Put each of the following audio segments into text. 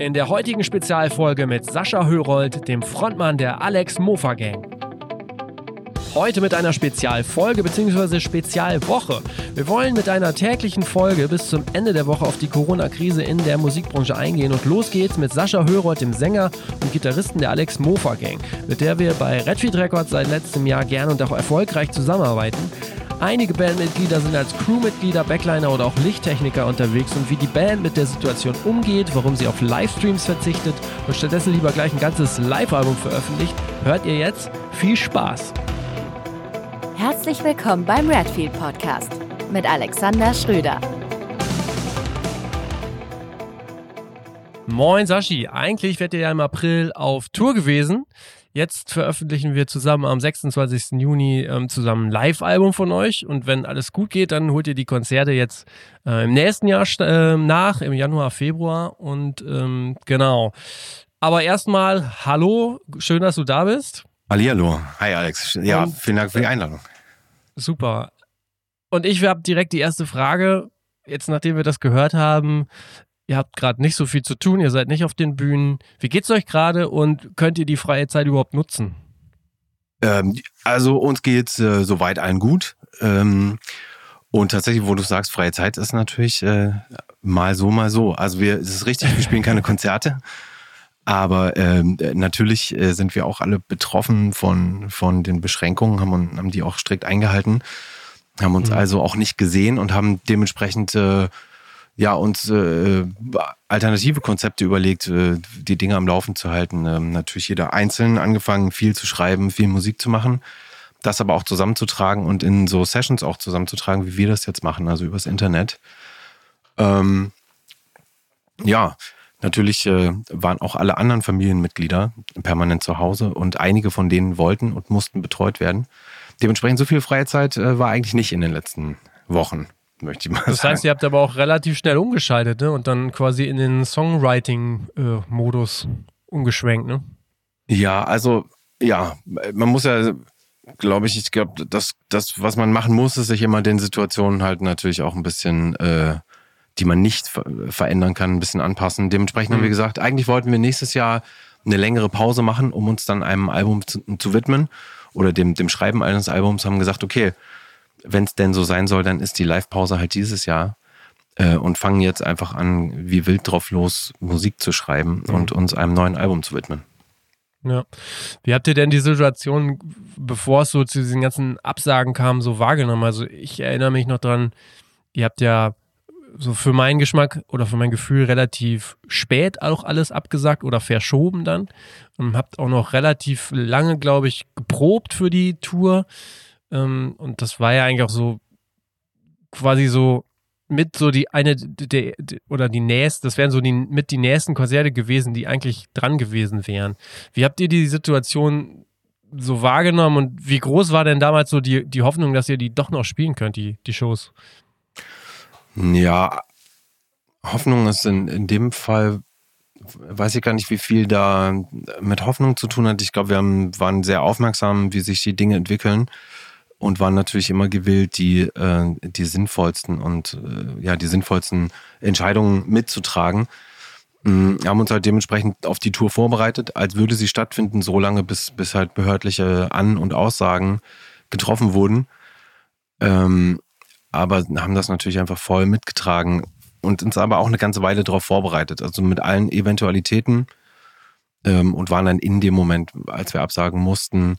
In der heutigen Spezialfolge mit Sascha Hörold, dem Frontmann der Alex Mofa Gang. Heute mit einer Spezialfolge bzw. Spezialwoche. Wir wollen mit einer täglichen Folge bis zum Ende der Woche auf die Corona-Krise in der Musikbranche eingehen. Und los geht's mit Sascha Hörold, dem Sänger und Gitarristen der Alex Mofa Gang, mit der wir bei Redfeed Records seit letztem Jahr gern und auch erfolgreich zusammenarbeiten. Einige Bandmitglieder sind als Crewmitglieder, Backliner oder auch Lichttechniker unterwegs und wie die Band mit der Situation umgeht, warum sie auf Livestreams verzichtet und stattdessen lieber gleich ein ganzes Live-Album veröffentlicht, hört ihr jetzt. Viel Spaß! Herzlich willkommen beim Redfield Podcast mit Alexander Schröder. Moin Sashi, eigentlich wärt ihr ja im April auf Tour gewesen. Jetzt veröffentlichen wir zusammen am 26. Juni ähm, zusammen ein Live-Album von euch. Und wenn alles gut geht, dann holt ihr die Konzerte jetzt äh, im nächsten Jahr äh, nach, im Januar, Februar. Und ähm, genau. Aber erstmal, hallo, schön, dass du da bist. Hallihallo. Hi Alex. Ja, Und, vielen Dank für die Einladung. Super. Und ich habe direkt die erste Frage. Jetzt, nachdem wir das gehört haben, Ihr habt gerade nicht so viel zu tun, ihr seid nicht auf den Bühnen. Wie geht's euch gerade und könnt ihr die freie Zeit überhaupt nutzen? Ähm, also uns geht's äh, soweit allen gut. Ähm, und tatsächlich, wo du sagst, freie Zeit ist natürlich äh, mal so, mal so. Also wir, es ist richtig, wir spielen keine Konzerte. Aber ähm, natürlich äh, sind wir auch alle betroffen von, von den Beschränkungen, haben, haben die auch strikt eingehalten, haben uns mhm. also auch nicht gesehen und haben dementsprechend äh, ja, uns äh, alternative Konzepte überlegt, äh, die Dinge am Laufen zu halten. Ähm, natürlich jeder einzeln angefangen, viel zu schreiben, viel Musik zu machen, das aber auch zusammenzutragen und in so Sessions auch zusammenzutragen, wie wir das jetzt machen, also übers Internet. Ähm, ja, natürlich äh, waren auch alle anderen Familienmitglieder permanent zu Hause und einige von denen wollten und mussten betreut werden. Dementsprechend so viel freie Zeit äh, war eigentlich nicht in den letzten Wochen möchte ich mal das sagen. Das heißt, ihr habt aber auch relativ schnell umgeschaltet ne? und dann quasi in den Songwriting-Modus umgeschwenkt, ne? Ja, also ja, man muss ja, glaube ich, ich glaube, das, das, was man machen muss, ist sich immer den Situationen halt natürlich auch ein bisschen, äh, die man nicht ver verändern kann, ein bisschen anpassen. Dementsprechend mhm. haben wir gesagt, eigentlich wollten wir nächstes Jahr eine längere Pause machen, um uns dann einem Album zu, zu widmen oder dem, dem Schreiben eines Albums, haben gesagt, okay, wenn es denn so sein soll, dann ist die Live-Pause halt dieses Jahr äh, und fangen jetzt einfach an, wie wild drauf los, Musik zu schreiben mhm. und uns einem neuen Album zu widmen. Ja. Wie habt ihr denn die Situation, bevor es so zu diesen ganzen Absagen kam, so wahrgenommen? Also ich erinnere mich noch dran, ihr habt ja so für meinen Geschmack oder für mein Gefühl relativ spät auch alles abgesagt oder verschoben dann und habt auch noch relativ lange, glaube ich, geprobt für die Tour. Ähm, und das war ja eigentlich auch so quasi so mit so die eine der, oder die nächste, das wären so die mit die nächsten Konzerte gewesen, die eigentlich dran gewesen wären. Wie habt ihr die Situation so wahrgenommen und wie groß war denn damals so die, die Hoffnung, dass ihr die doch noch spielen könnt, die, die Shows? Ja, Hoffnung ist in, in dem Fall, weiß ich gar nicht, wie viel da mit Hoffnung zu tun hat. Ich glaube, wir haben, waren sehr aufmerksam, wie sich die Dinge entwickeln und waren natürlich immer gewillt, die, äh, die sinnvollsten und äh, ja, die sinnvollsten Entscheidungen mitzutragen. Mhm, haben uns halt dementsprechend auf die Tour vorbereitet, als würde sie stattfinden, so lange, bis, bis halt behördliche An- und Aussagen getroffen wurden. Ähm, aber haben das natürlich einfach voll mitgetragen und uns aber auch eine ganze Weile darauf vorbereitet. Also mit allen Eventualitäten ähm, und waren dann in dem Moment, als wir absagen mussten,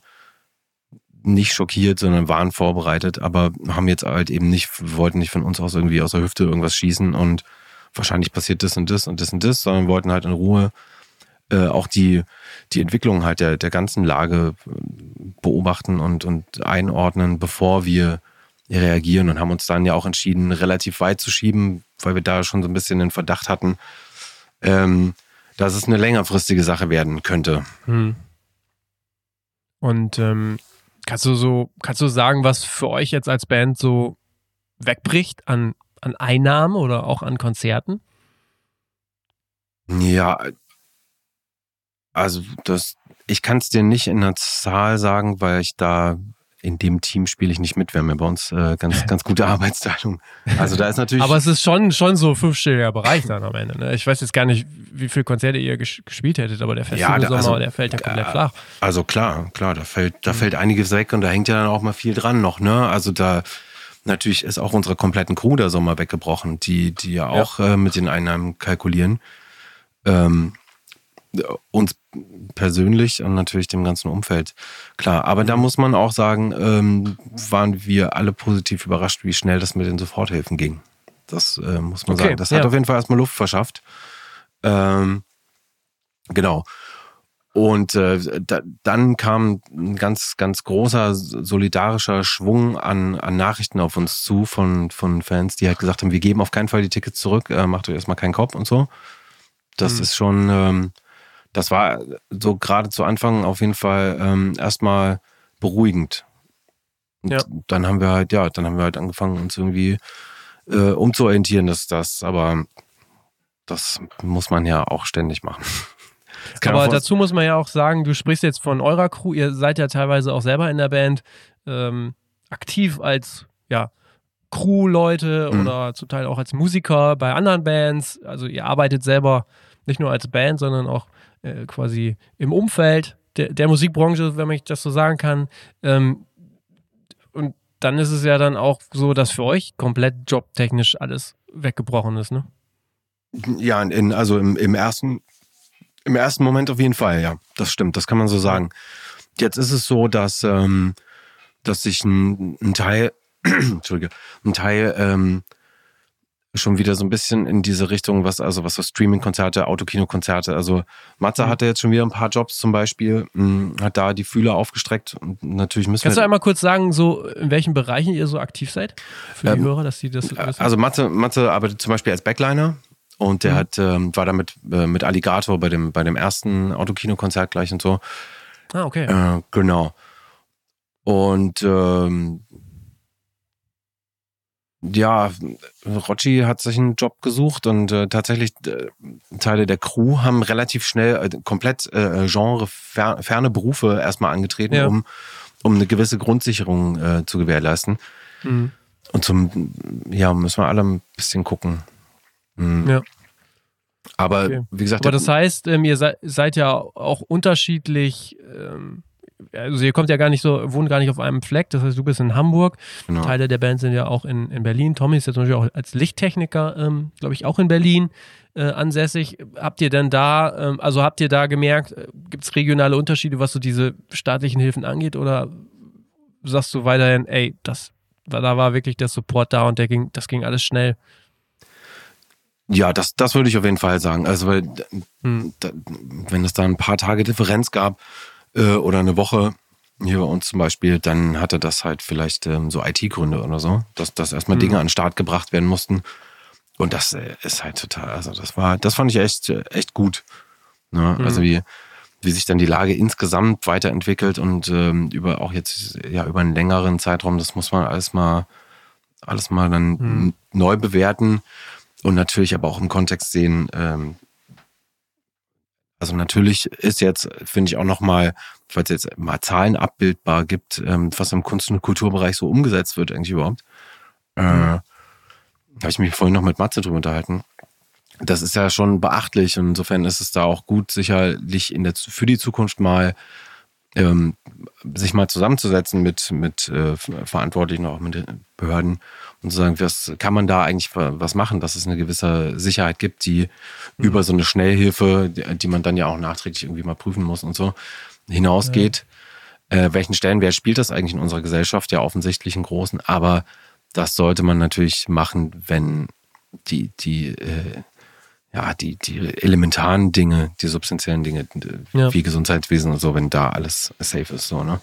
nicht schockiert, sondern waren vorbereitet, aber haben jetzt halt eben nicht, wollten nicht von uns aus irgendwie aus der Hüfte irgendwas schießen und wahrscheinlich passiert das und das und das und das, sondern wollten halt in Ruhe äh, auch die, die Entwicklung halt der, der ganzen Lage äh, beobachten und, und einordnen, bevor wir reagieren und haben uns dann ja auch entschieden, relativ weit zu schieben, weil wir da schon so ein bisschen den Verdacht hatten, ähm, dass es eine längerfristige Sache werden könnte. Hm. Und ähm, Kannst du so, kannst du sagen, was für euch jetzt als Band so wegbricht an, an Einnahmen oder auch an Konzerten? Ja, also das, ich kann es dir nicht in einer Zahl sagen, weil ich da in dem Team spiele ich nicht mit. Wir haben ja bei uns äh, ganz, ganz gute Arbeitsteilung. Also da ist natürlich. Aber es ist schon, schon so fünfstelliger Bereich dann am Ende. Ne? Ich weiß jetzt gar nicht, wie viele Konzerte ihr ges gespielt hättet, aber der Festival ja, da, also, der fällt ja komplett äh, flach. Also klar, klar, da fällt, da mhm. fällt einiges weg und da hängt ja dann auch mal viel dran noch, ne? Also da natürlich ist auch unsere kompletten Crew der Sommer weggebrochen, die, die ja auch ja. Äh, mit den Einnahmen kalkulieren. Ähm, uns persönlich und natürlich dem ganzen Umfeld. Klar, aber da mhm. muss man auch sagen, ähm, waren wir alle positiv überrascht, wie schnell das mit den Soforthilfen ging. Das äh, muss man okay, sagen. Das ja. hat auf jeden Fall erstmal Luft verschafft. Ähm, genau. Und äh, da, dann kam ein ganz, ganz großer solidarischer Schwung an, an Nachrichten auf uns zu von, von Fans, die halt gesagt haben, wir geben auf keinen Fall die Tickets zurück, äh, macht euch erstmal keinen Kopf und so. Das mhm. ist schon, ähm, das war so gerade zu Anfang auf jeden Fall ähm, erstmal beruhigend. Und ja. dann haben wir halt, ja, dann haben wir halt angefangen, uns irgendwie äh, umzuorientieren, dass das, aber das muss man ja auch ständig machen. Aber dazu muss man ja auch sagen, du sprichst jetzt von eurer Crew, ihr seid ja teilweise auch selber in der Band ähm, aktiv als ja, Crew-Leute mhm. oder zum Teil auch als Musiker bei anderen Bands. Also ihr arbeitet selber nicht nur als Band, sondern auch äh, quasi im Umfeld der, der, Musikbranche, wenn man das so sagen kann. Ähm, und dann ist es ja dann auch so, dass für euch komplett jobtechnisch alles weggebrochen ist, ne? Ja, in, also im, im ersten im ersten Moment auf jeden Fall, ja. Das stimmt, das kann man so sagen. Jetzt ist es so, dass, ähm, dass sich ein, ein Teil, Entschuldige, ein Teil ähm, schon wieder so ein bisschen in diese Richtung, was also was so Streaming-Konzerte, Autokino-Konzerte. Also Matze mhm. hatte jetzt schon wieder ein paar Jobs zum Beispiel, mh, hm, hat da die Fühler aufgestreckt und natürlich müssen Kannst wir. du einmal kurz sagen, so in welchen Bereichen ihr so aktiv seid? Für die ähm, Hörer, dass sie das wissen? Also Matze, Matze arbeitet zum Beispiel als Backliner. Und der mhm. hat, ähm, war damit äh, mit Alligator bei dem, bei dem ersten Autokino-Konzert gleich und so. Ah, okay. Äh, genau. Und ähm, ja, Rocci hat sich einen Job gesucht und äh, tatsächlich äh, Teile der Crew haben relativ schnell äh, komplett äh, genreferne Berufe erstmal angetreten, ja. um, um eine gewisse Grundsicherung äh, zu gewährleisten. Mhm. Und zum, ja, müssen wir alle ein bisschen gucken. Mhm. Ja. Aber okay. wie gesagt. Aber das heißt, ähm, ihr seid, seid, ja auch unterschiedlich. Ähm, also ihr kommt ja gar nicht so, wohnt gar nicht auf einem Fleck. Das heißt, du bist in Hamburg. Genau. Teile der Band sind ja auch in, in Berlin. Tommy ist jetzt natürlich auch als Lichttechniker, ähm, glaube ich, auch in Berlin äh, ansässig. Habt ihr denn da, ähm, also habt ihr da gemerkt, äh, gibt es regionale Unterschiede, was so diese staatlichen Hilfen angeht? Oder sagst du weiterhin, ey, das, da war wirklich der Support da und der ging, das ging alles schnell? Ja, das, das würde ich auf jeden Fall sagen. Also, weil, hm. da, wenn es da ein paar Tage Differenz gab äh, oder eine Woche, hier bei uns zum Beispiel, dann hatte das halt vielleicht ähm, so IT-Gründe oder so, dass, dass erstmal hm. Dinge an den Start gebracht werden mussten. Und das äh, ist halt total, also das war, das fand ich echt, echt gut. Ne? Hm. Also wie, wie sich dann die Lage insgesamt weiterentwickelt und ähm, über auch jetzt ja über einen längeren Zeitraum, das muss man alles mal, alles mal dann hm. neu bewerten. Und natürlich aber auch im Kontext sehen, ähm, also natürlich ist jetzt, finde ich auch nochmal, falls es jetzt mal Zahlen abbildbar gibt, ähm, was im Kunst- und Kulturbereich so umgesetzt wird eigentlich überhaupt. Äh, mhm. Habe ich mich vorhin noch mit Matze drüber unterhalten. Das ist ja schon beachtlich und insofern ist es da auch gut, sicherlich in der, für die Zukunft mal ähm, sich mal zusammenzusetzen mit, mit äh, Verantwortlichen, auch mit den Behörden und zu sagen, was kann man da eigentlich was machen, dass es eine gewisse Sicherheit gibt, die mhm. über so eine Schnellhilfe, die man dann ja auch nachträglich irgendwie mal prüfen muss und so, hinausgeht. Ja. Äh, welchen Stellenwert spielt das eigentlich in unserer Gesellschaft? Ja, offensichtlich einen großen, aber das sollte man natürlich machen, wenn die, die, äh, ja, die, die elementaren Dinge, die substanziellen Dinge, ja. wie Gesundheitswesen und so, wenn da alles safe ist, so, ne?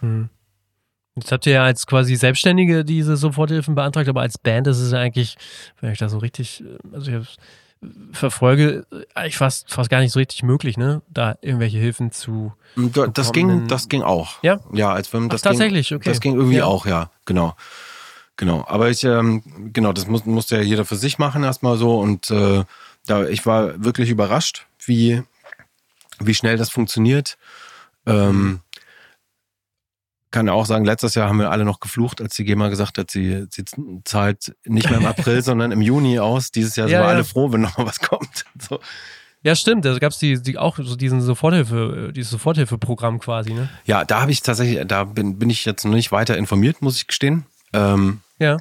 Mhm. Jetzt habt ihr ja als quasi Selbstständige diese Soforthilfen beantragt, aber als Band ist es ja eigentlich, wenn ich da so richtig, äh, also ich verfolge, eigentlich fast, fast gar nicht so richtig möglich, ne? Da irgendwelche Hilfen zu. Das ging, das ging auch. Ja? Ja, als wenn das Ach, tatsächlich, ging, okay. Das ging irgendwie ja. auch, ja, genau. Genau. Aber ich, ähm, genau, das muss, musste ja jeder für sich machen erstmal so und äh, da, ich war wirklich überrascht, wie, wie schnell das funktioniert. Ähm, kann auch sagen, letztes Jahr haben wir alle noch geflucht, als die GEMA gesagt hat, sie, sie zahlt nicht mehr im April, sondern im Juni aus. Dieses Jahr sind Ja, wir ja. alle froh, wenn noch mal was kommt. So. Ja, stimmt. Da gab es die, die auch so diesen Soforthilfe, dieses Soforthilfeprogramm quasi, ne? Ja, da habe ich tatsächlich, da bin, bin ich jetzt noch nicht weiter informiert, muss ich gestehen. Ähm, Ja.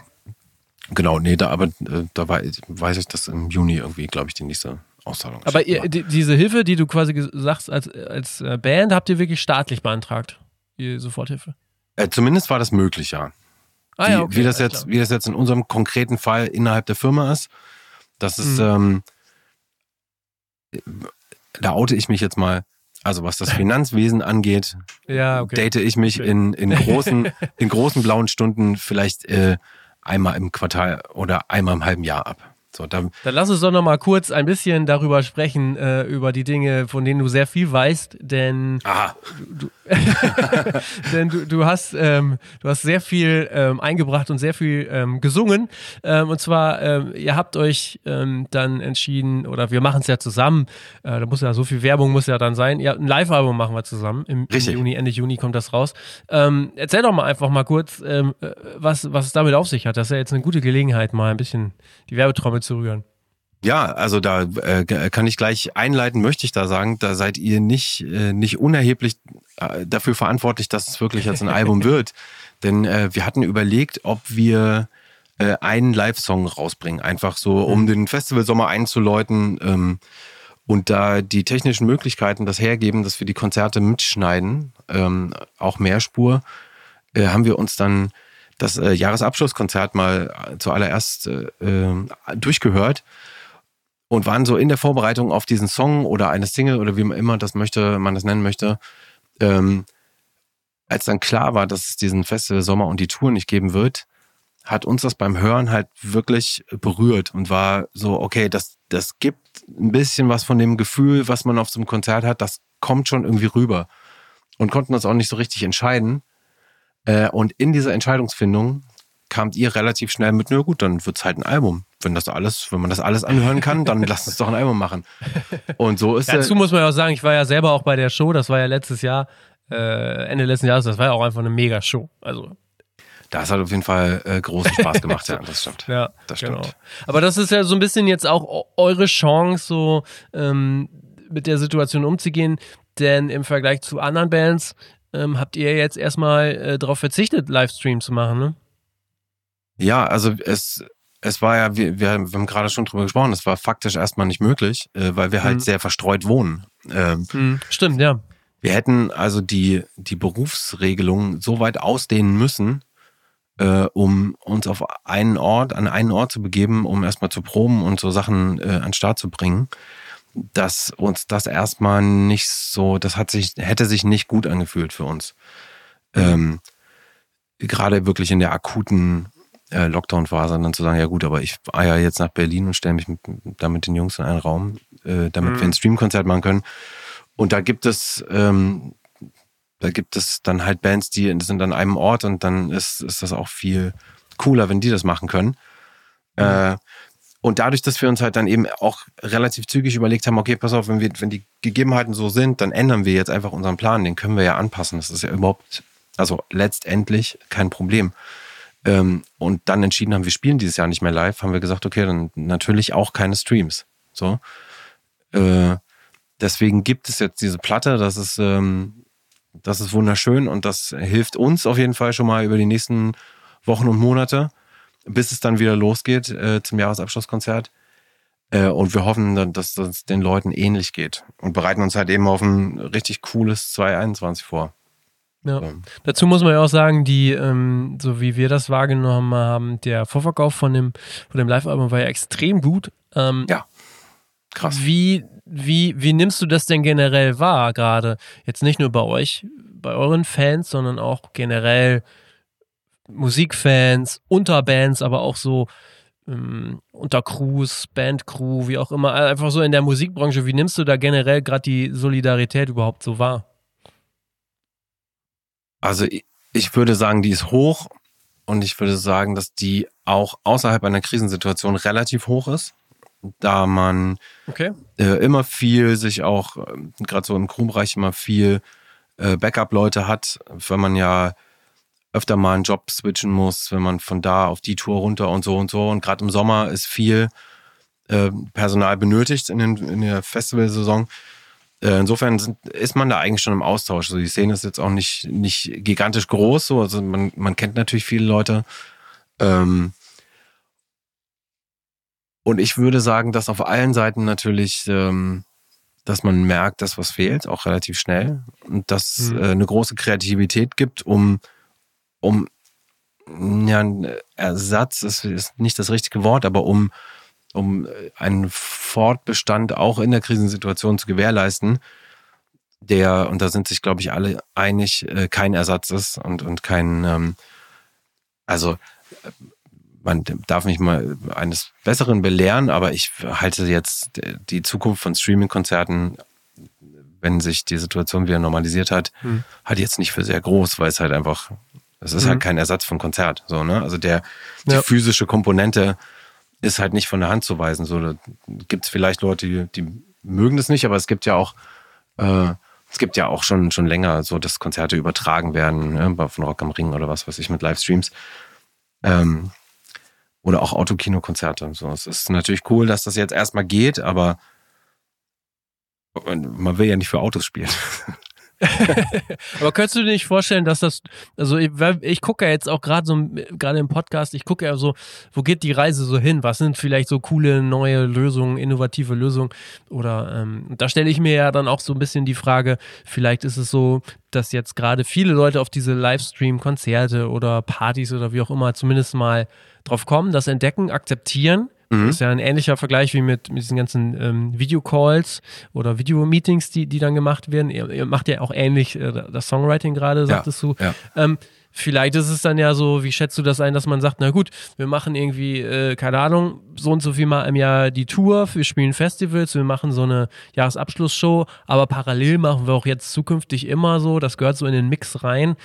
Genau, nee, da aber äh, da wei- weiß ich, dass im Juni irgendwie, glaube ich, die nächste Auszahlung Aber ist. ihr, die, diese Hilfe, die du quasi sagst, als, als äh, Band, habt ihr wirklich staatlich beantragt? Die Soforthilfe? äh, zumindest war das möglich, ja. Ah wie, ja, okay. wie, das jetzt, klar. wie das jetzt in unserem konkreten Fall innerhalb der Firma ist, das ist, Mhm. ähm, da oute ich mich jetzt mal. Also was das Finanzwesen angeht, Ja, okay. date ich mich Okay. in, in, großen, in großen blauen Stunden vielleicht äh, einmal im Quartal oder einmal im halben Jahr ab. So, da, Dann lass uns doch noch mal kurz ein bisschen darüber sprechen, äh, über die Dinge, von denen du sehr viel weißt, denn aha, denn du, du hast ähm, du hast sehr viel ähm, eingebracht und sehr viel ähm, gesungen. Ähm, und zwar ähm, ihr habt euch ähm, dann entschieden oder wir machen es ja zusammen äh, da muss ja so viel Werbung muss ja dann sein. Ihr habt ein Live-Album machen wir zusammen. Im, im. Juni Ende Juni kommt das raus. Erzähl doch mal einfach mal kurz äh, was was es damit auf sich hat. Das ist ja jetzt eine gute Gelegenheit mal ein bisschen die Werbetrommel zu rühren Ja, also da äh, kann ich gleich einleiten, möchte ich da sagen, da seid ihr nicht, äh, nicht unerheblich äh, dafür verantwortlich, dass es wirklich jetzt ein Album wird. Denn äh, wir hatten überlegt, ob wir äh, einen Live-Song rausbringen, einfach so, um den Festivalsommer einzuläuten ähm, und da die technischen Möglichkeiten das hergeben, dass wir die Konzerte mitschneiden, ähm, auch Mehrspur, haben wir uns dann das äh, Jahresabschlusskonzert mal äh, zuallererst äh, äh, durchgehört und waren so in der Vorbereitung auf diesen Song oder eine Single oder wie man immer das möchte, man das nennen möchte, ähm, als dann klar war, dass es diesen Festival Sommer und die Tour nicht geben wird, hat uns das beim Hören halt wirklich berührt und war so, okay, das, das gibt ein bisschen was von dem Gefühl, was man auf so einem Konzert hat, das kommt schon irgendwie rüber. Und konnten uns auch nicht so richtig entscheiden. Äh, und in dieser Entscheidungsfindung kamt ihr relativ schnell mit, na gut, dann wird's halt ein Album. Wenn das alles, wenn man das alles anhören kann, dann lasst uns doch ein Album machen. Und so ist Dazu äh, muss man ja auch sagen, ich war ja selber auch bei der Show, das war ja letztes Jahr, äh, Ende letzten Jahres, das war ja auch einfach eine mega Show. Also, das hat auf jeden Fall äh, großen Spaß gemacht, ja, das stimmt. ja, Das stimmt. Genau. Aber das ist ja so ein bisschen jetzt auch eu- eure Chance, so ähm, mit der Situation umzugehen, denn im Vergleich zu anderen Bands ähm, habt ihr jetzt erstmal äh, darauf verzichtet, Livestream zu machen, ne? Ja, also es, es war ja, wir, wir haben gerade schon drüber gesprochen, es war faktisch erstmal nicht möglich, äh, weil wir halt Mhm. sehr verstreut wohnen. Ähm, Hm, stimmt, ja. Wir hätten also die, die Berufsregelung so weit ausdehnen müssen, äh, um uns auf einen Ort, an einen Ort zu begeben, um erstmal zu proben und so Sachen äh, an den Start zu bringen, dass uns das erstmal nicht so, das hat sich, hätte sich nicht gut angefühlt für uns. Ähm, gerade wirklich in der akuten äh, Lockdown-Phase dann zu sagen, ja gut, aber ich eier jetzt nach Berlin und stelle mich mit, da mit den Jungs in einen Raum, äh, damit Mhm. wir ein Streamkonzert machen können. Und da gibt es, ähm, da gibt es dann halt Bands, die sind an einem Ort und dann ist, ist das auch viel cooler, wenn die das machen können. Äh, und dadurch, dass wir uns halt dann eben auch relativ zügig überlegt haben, okay, pass auf, wenn wir, wenn die Gegebenheiten so sind, dann ändern wir jetzt einfach unseren Plan, den können wir ja anpassen. Das ist ja überhaupt, also letztendlich kein Problem. Ähm, und dann entschieden haben, wir spielen dieses Jahr nicht mehr live, haben wir gesagt, okay, dann natürlich auch keine Streams. So. Äh, deswegen gibt es jetzt diese Platte, das ist, ähm, das ist wunderschön und das hilft uns auf jeden Fall schon mal über die nächsten Wochen und Monate, bis es dann wieder losgeht äh, zum Jahresabschlusskonzert. Äh, und wir hoffen, dann, dass das den Leuten ähnlich geht und bereiten uns halt eben auf ein richtig cooles 2021 vor. Ja. So. Dazu muss man ja auch sagen, die, ähm, so wie wir das wahrgenommen haben, der Vorverkauf von dem, von dem Live-Album war ja extrem gut. Ähm, Ja. Krass. Wie, wie, wie nimmst du das denn generell wahr, gerade jetzt nicht nur bei euch, bei euren Fans, sondern auch generell Musikfans, Unterbands, aber auch so ähm, unter Crews, Bandcrew, wie auch immer, einfach so in der Musikbranche. Wie nimmst du da generell gerade die Solidarität überhaupt so wahr? Also ich- ich würde sagen, die ist hoch und ich würde sagen, dass die auch außerhalb einer Krisensituation relativ hoch ist, da man Okay. äh, immer viel sich auch, ähm, gerade so im Crewbereich immer viel äh, Backup-Leute hat, wenn man ja öfter mal einen Job switchen muss, wenn man von da auf die Tour runter und so und so. Und gerade im Sommer ist viel äh, Personal benötigt in, den, in der Festivalsaison. Äh, insofern sind, ist man da eigentlich schon im Austausch. Also die Szene ist jetzt auch nicht, nicht gigantisch groß. So. Also man, man kennt natürlich viele Leute. Ähm, und ich würde sagen, dass auf allen Seiten natürlich, ähm, dass man merkt, dass was fehlt, auch relativ schnell. Und dass es mhm. äh, eine große Kreativität gibt, um um ja, ein Ersatz ist, ist nicht das richtige Wort, aber um, um einen Fortbestand auch in der Krisensituation zu gewährleisten, der, und da sind sich, glaube ich, alle einig, äh, kein Ersatz ist und, und kein, ähm, also man darf mich mal eines Besseren belehren, aber ich halte jetzt die Zukunft von Streaming-Konzerten, wenn sich die Situation wieder normalisiert hat, hm. halt jetzt nicht für sehr groß, weil es halt einfach das ist halt mhm. halt kein Ersatz von Konzert. So, ne? Also der, die ja. physische Komponente ist halt nicht von der Hand zu weisen. So, da gibt es vielleicht Leute, die, die mögen das nicht, aber es gibt ja auch, äh, es gibt ja auch schon, schon länger so, dass Konzerte übertragen werden, ne? von Rock am Ring oder was weiß ich mit Livestreams. Ähm, oder auch Autokinokonzerte. So, es ist natürlich cool, dass das jetzt erstmal geht, aber man will ja nicht für Autos spielen. Aber könntest du dir nicht vorstellen, dass das, also ich, ich gucke ja jetzt auch gerade so, gerade im Podcast, ich gucke ja so, wo geht die Reise so hin? Was sind vielleicht so coole neue Lösungen, innovative Lösungen? Oder ähm, da stelle ich mir ja dann auch so ein bisschen die Frage, vielleicht ist es so, dass jetzt gerade viele Leute auf diese Livestream-Konzerte oder Partys oder wie auch immer zumindest mal drauf kommen, das entdecken, akzeptieren Mhm. Das ist ja ein ähnlicher Vergleich wie mit, mit diesen ganzen ähm, Videocalls oder Videomeetings, die, die dann gemacht werden. Ihr, ihr macht ja auch ähnlich äh, das Songwriting gerade, sagtest ja, du. Ja. Ähm, vielleicht ist es dann ja so, wie schätzt du das ein, dass man sagt, na gut, wir machen irgendwie, äh, keine Ahnung, so und so viel mal im Jahr die Tour, wir spielen Festivals, wir machen so eine Jahresabschlussshow, aber parallel machen wir auch jetzt zukünftig immer so, das gehört so in den Mix rein,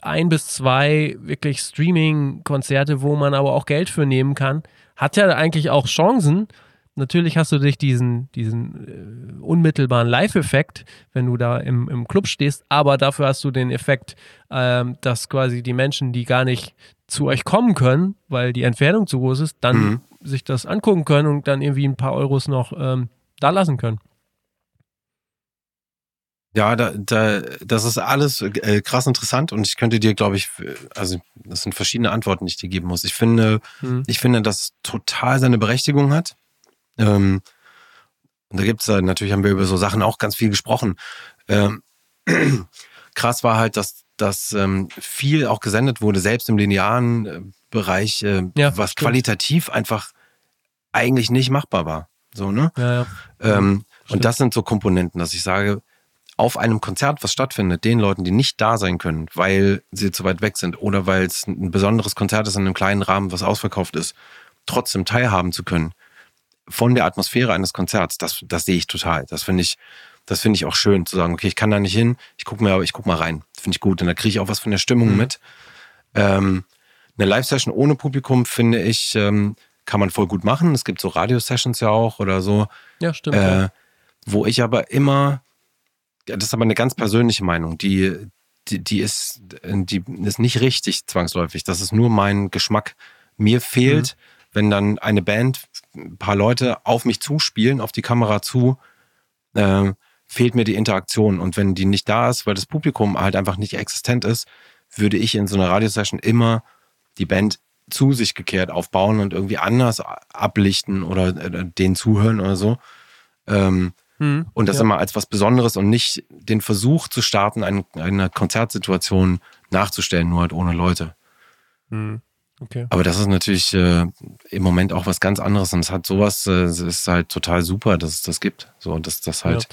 ein bis zwei wirklich Streaming-Konzerte, wo man aber auch Geld für nehmen kann hat ja eigentlich auch Chancen. Natürlich hast du dich diesen, diesen äh, unmittelbaren Live-Effekt, wenn du da im, im Club stehst, aber dafür hast du den Effekt, ähm, dass quasi die Menschen, die gar nicht zu euch kommen können, weil die Entfernung zu groß ist, dann mhm. sich das angucken können und dann irgendwie ein paar Euros noch ähm, da lassen können. Ja, da, da, das ist alles äh, krass interessant und ich könnte dir, glaube ich, also das sind verschiedene Antworten, die ich dir geben muss. Ich finde, hm. ich finde, dass total seine Berechtigung hat. Ähm, und da gibt's natürlich haben wir über so Sachen auch ganz viel gesprochen. Ähm, krass war halt, dass, dass ähm, viel auch gesendet wurde, selbst im linearen äh, Bereich, äh, ja, was stimmt. qualitativ einfach eigentlich nicht machbar war. So, ne? Ja, ja. Ähm, und das sind so Komponenten, dass ich sage, auf einem Konzert, was stattfindet, den Leuten, die nicht da sein können, weil sie zu weit weg sind oder weil es ein besonderes Konzert ist in einem kleinen Rahmen, was ausverkauft ist, trotzdem teilhaben zu können von der Atmosphäre eines Konzerts, das, das sehe ich total. Das finde ich, das finde ich auch schön zu sagen, okay, ich kann da nicht hin, ich gucke mir, aber ich gucke mal rein. Finde ich gut. Und da kriege ich auch was von der Stimmung mhm. mit. Ähm, eine Live-Session ohne Publikum, finde ich, ähm, kann man voll gut machen. Es gibt so Radio-Sessions ja auch oder so. Ja, stimmt. Äh, wo ich aber immer das ist aber eine ganz persönliche Meinung, die, die, die, ist, die ist nicht richtig zwangsläufig. Das ist nur mein Geschmack. Mir fehlt, mhm. wenn dann eine Band, ein paar Leute auf mich zuspielen, auf die Kamera zu, äh, fehlt mir die Interaktion. Und wenn die nicht da ist, weil das Publikum halt einfach nicht existent ist, würde ich in so einer Radiosession immer die Band zu sich gekehrt aufbauen und irgendwie anders ablichten oder äh, denen zuhören oder so. Ähm, Mhm, und das ja. immer als was Besonderes und nicht den Versuch zu starten, ein, eine Konzertsituation nachzustellen, nur halt ohne Leute. Mhm. Okay. Aber das ist natürlich äh, im Moment auch was ganz anderes und es hat sowas, äh, es ist halt total super, dass es das gibt. So, dass das halt.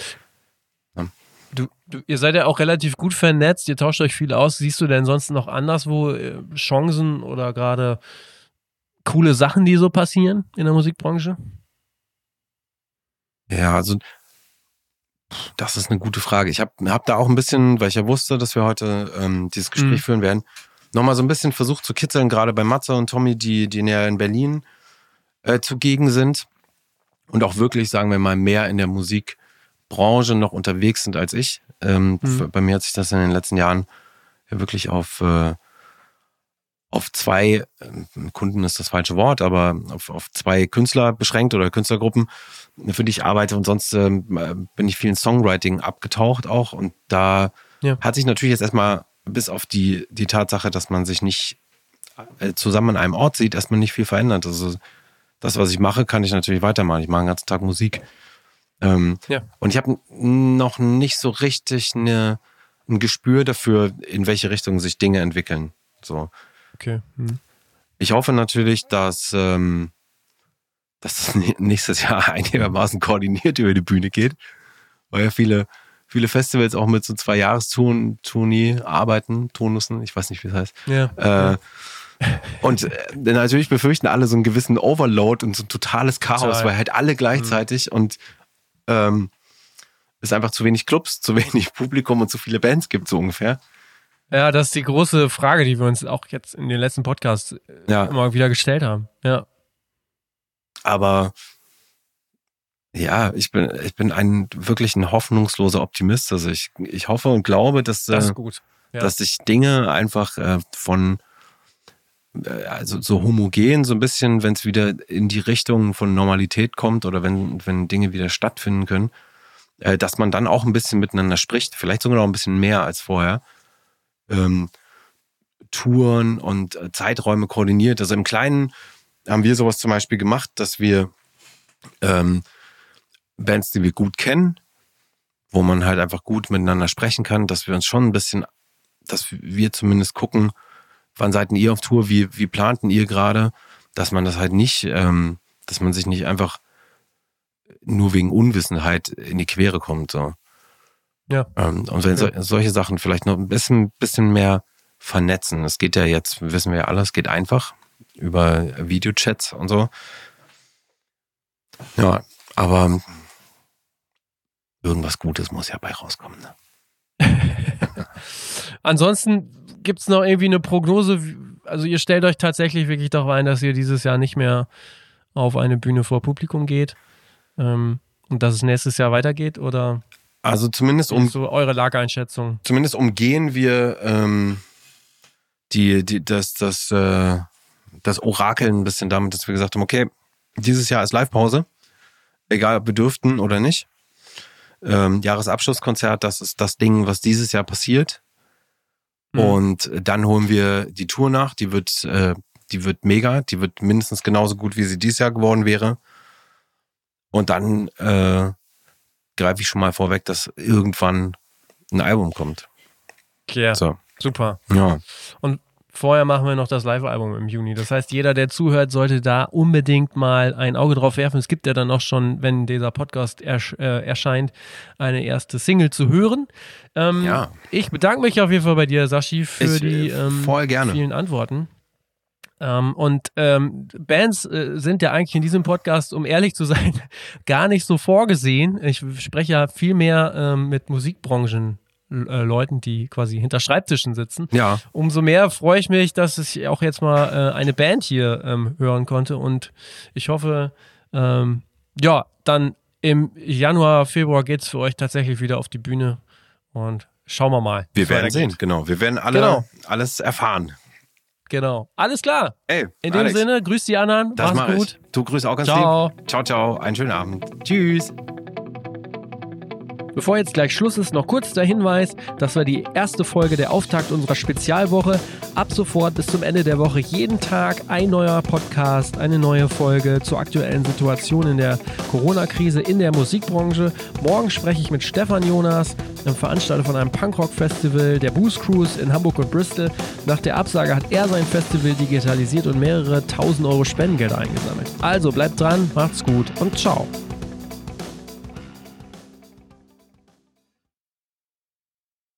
Ja. Ja. Du, du, ihr seid ja auch relativ gut vernetzt, ihr tauscht euch viel aus. Siehst du denn sonst noch anderswo äh, Chancen oder gerade coole Sachen, die so passieren in der Musikbranche? Ja, also das ist eine gute Frage. Ich habe hab da auch ein bisschen, weil ich ja wusste, dass wir heute ähm, dieses Gespräch mhm. führen werden, nochmal so ein bisschen versucht zu kitzeln, gerade bei Matze und Tommy, die, die näher in Berlin äh, zugegen sind und auch wirklich, sagen wir mal, mehr in der Musikbranche noch unterwegs sind als ich. Ähm, mhm. Bei mir hat sich das in den letzten Jahren ja wirklich auf, äh, auf zwei, äh, Kunden ist das falsche Wort, aber auf, auf zwei Künstler beschränkt oder Künstlergruppen, für die ich arbeite und sonst ähm, bin ich viel in Songwriting abgetaucht auch und da ja. hat sich natürlich jetzt erstmal bis auf die, die Tatsache, dass man sich nicht äh, zusammen an einem Ort sieht, erstmal nicht viel verändert. Also das, was ich mache, kann ich natürlich weitermachen. Ich mache den ganzen Tag Musik. Ähm, ja. Und ich habe noch nicht so richtig eine, ein Gespür dafür, in welche Richtung sich Dinge entwickeln. So. Okay. Hm. Ich hoffe natürlich, dass, ähm, dass das nächstes Jahr einigermaßen koordiniert über die Bühne geht, weil ja viele, viele Festivals auch mit so zwei Jahrestouren Tourni arbeiten, Tonussen, ich weiß nicht, wie es heißt. Ja. Äh, und äh, natürlich befürchten alle so einen gewissen Overload und so ein totales Chaos, weil halt alle gleichzeitig mhm. und ähm, es einfach zu wenig Clubs, zu wenig Publikum und zu viele Bands gibt, so ungefähr. Ja, das ist die große Frage, die wir uns auch jetzt in den letzten Podcasts äh, ja. immer wieder gestellt haben. Ja. Aber ja, ich bin, ich bin ein wirklich ein hoffnungsloser Optimist. Also ich, ich hoffe und glaube, dass, das äh, ja. dass sich Dinge einfach äh, von äh, also so homogen, so ein bisschen, wenn es wieder in die Richtung von Normalität kommt oder wenn, wenn Dinge wieder stattfinden können, äh, dass man dann auch ein bisschen miteinander spricht, vielleicht sogar noch ein bisschen mehr als vorher. Ähm, Touren und Zeiträume koordiniert. Also im Kleinen haben wir sowas zum Beispiel gemacht, dass wir ähm, Bands, die wir gut kennen, wo man halt einfach gut miteinander sprechen kann, dass wir uns schon ein bisschen, dass wir zumindest gucken, wann seid ihr auf Tour, wie, wie planten ihr gerade, dass man das halt nicht, ähm, dass man sich nicht einfach nur wegen Unwissenheit in die Quere kommt. So. Ja. Ähm, und wenn ja. solche Sachen vielleicht noch ein bisschen, bisschen mehr vernetzen. Es geht ja jetzt, wissen wir ja alles, geht einfach über Videochats und so. Ja, aber irgendwas Gutes muss ja bei rauskommen. Ne? Ansonsten gibt es noch irgendwie eine Prognose? Also ihr stellt euch tatsächlich wirklich darauf ein, dass ihr dieses Jahr nicht mehr auf eine Bühne vor Publikum geht ähm, und dass es nächstes Jahr weitergeht oder? Also zumindest um so eure Lageeinschätzung. Zumindest umgehen wir ähm, die, die, das, das, äh, das Orakeln ein bisschen damit, dass wir gesagt haben, okay, dieses Jahr ist Live-Pause, egal ob wir dürften oder nicht. Ähm, Jahresabschlusskonzert, das ist das Ding, was dieses Jahr passiert. Mhm. Und dann holen wir die Tour nach. Die wird, äh, die wird mega. Die wird mindestens genauso gut, wie sie dieses Jahr geworden wäre. Und dann äh, greife ich schon mal vorweg, dass irgendwann ein Album kommt. Ja, so. super. Ja. Und Vorher machen wir noch das Live-Album im Juni. Das heißt, jeder, der zuhört, sollte da unbedingt mal ein Auge drauf werfen. Es gibt ja dann auch schon, wenn dieser Podcast ersch äh, erscheint, eine erste Single zu hören. Ähm, ja. Ich bedanke mich auf jeden Fall bei dir, Sashi, für ich, die äh, ähm, voll gerne. vielen Antworten. Ähm, und ähm, Bands äh, sind ja eigentlich in diesem Podcast, um ehrlich zu sein, gar nicht so vorgesehen. Ich spreche ja viel mehr ähm, mit Musikbranchen äh, Leuten, die quasi hinter Schreibtischen sitzen. Ja. Umso mehr freue ich mich, dass ich auch jetzt mal äh, eine Band hier ähm, hören konnte und ich hoffe, ähm, ja, dann im Januar, Februar geht es für euch tatsächlich wieder auf die Bühne und schauen wir mal. Wir werden sehen, genau. Wir werden alle genau. alles erfahren. Genau. Alles klar. Ey, In dem Alex, Sinne, grüß die anderen. Das Mach's gut. Ich. Du grüßt auch ganz ciao. lieb. Ciao, ciao. Einen schönen Abend. Tschüss. Bevor jetzt gleich Schluss ist, noch kurz der Hinweis, das war die erste Folge der Auftakt unserer Spezialwoche. Ab sofort bis zum Ende der Woche jeden Tag ein neuer Podcast, eine neue Folge zur aktuellen Situation in der Corona-Krise in der Musikbranche. Morgen spreche ich mit Stefan Jonas, einem Veranstalter von einem Punkrock-Festival, der Boost Cruise in Hamburg und Bristol. Nach der Absage hat er sein Festival digitalisiert und mehrere tausend Euro Spendengelder eingesammelt. Also bleibt dran, macht's gut und ciao.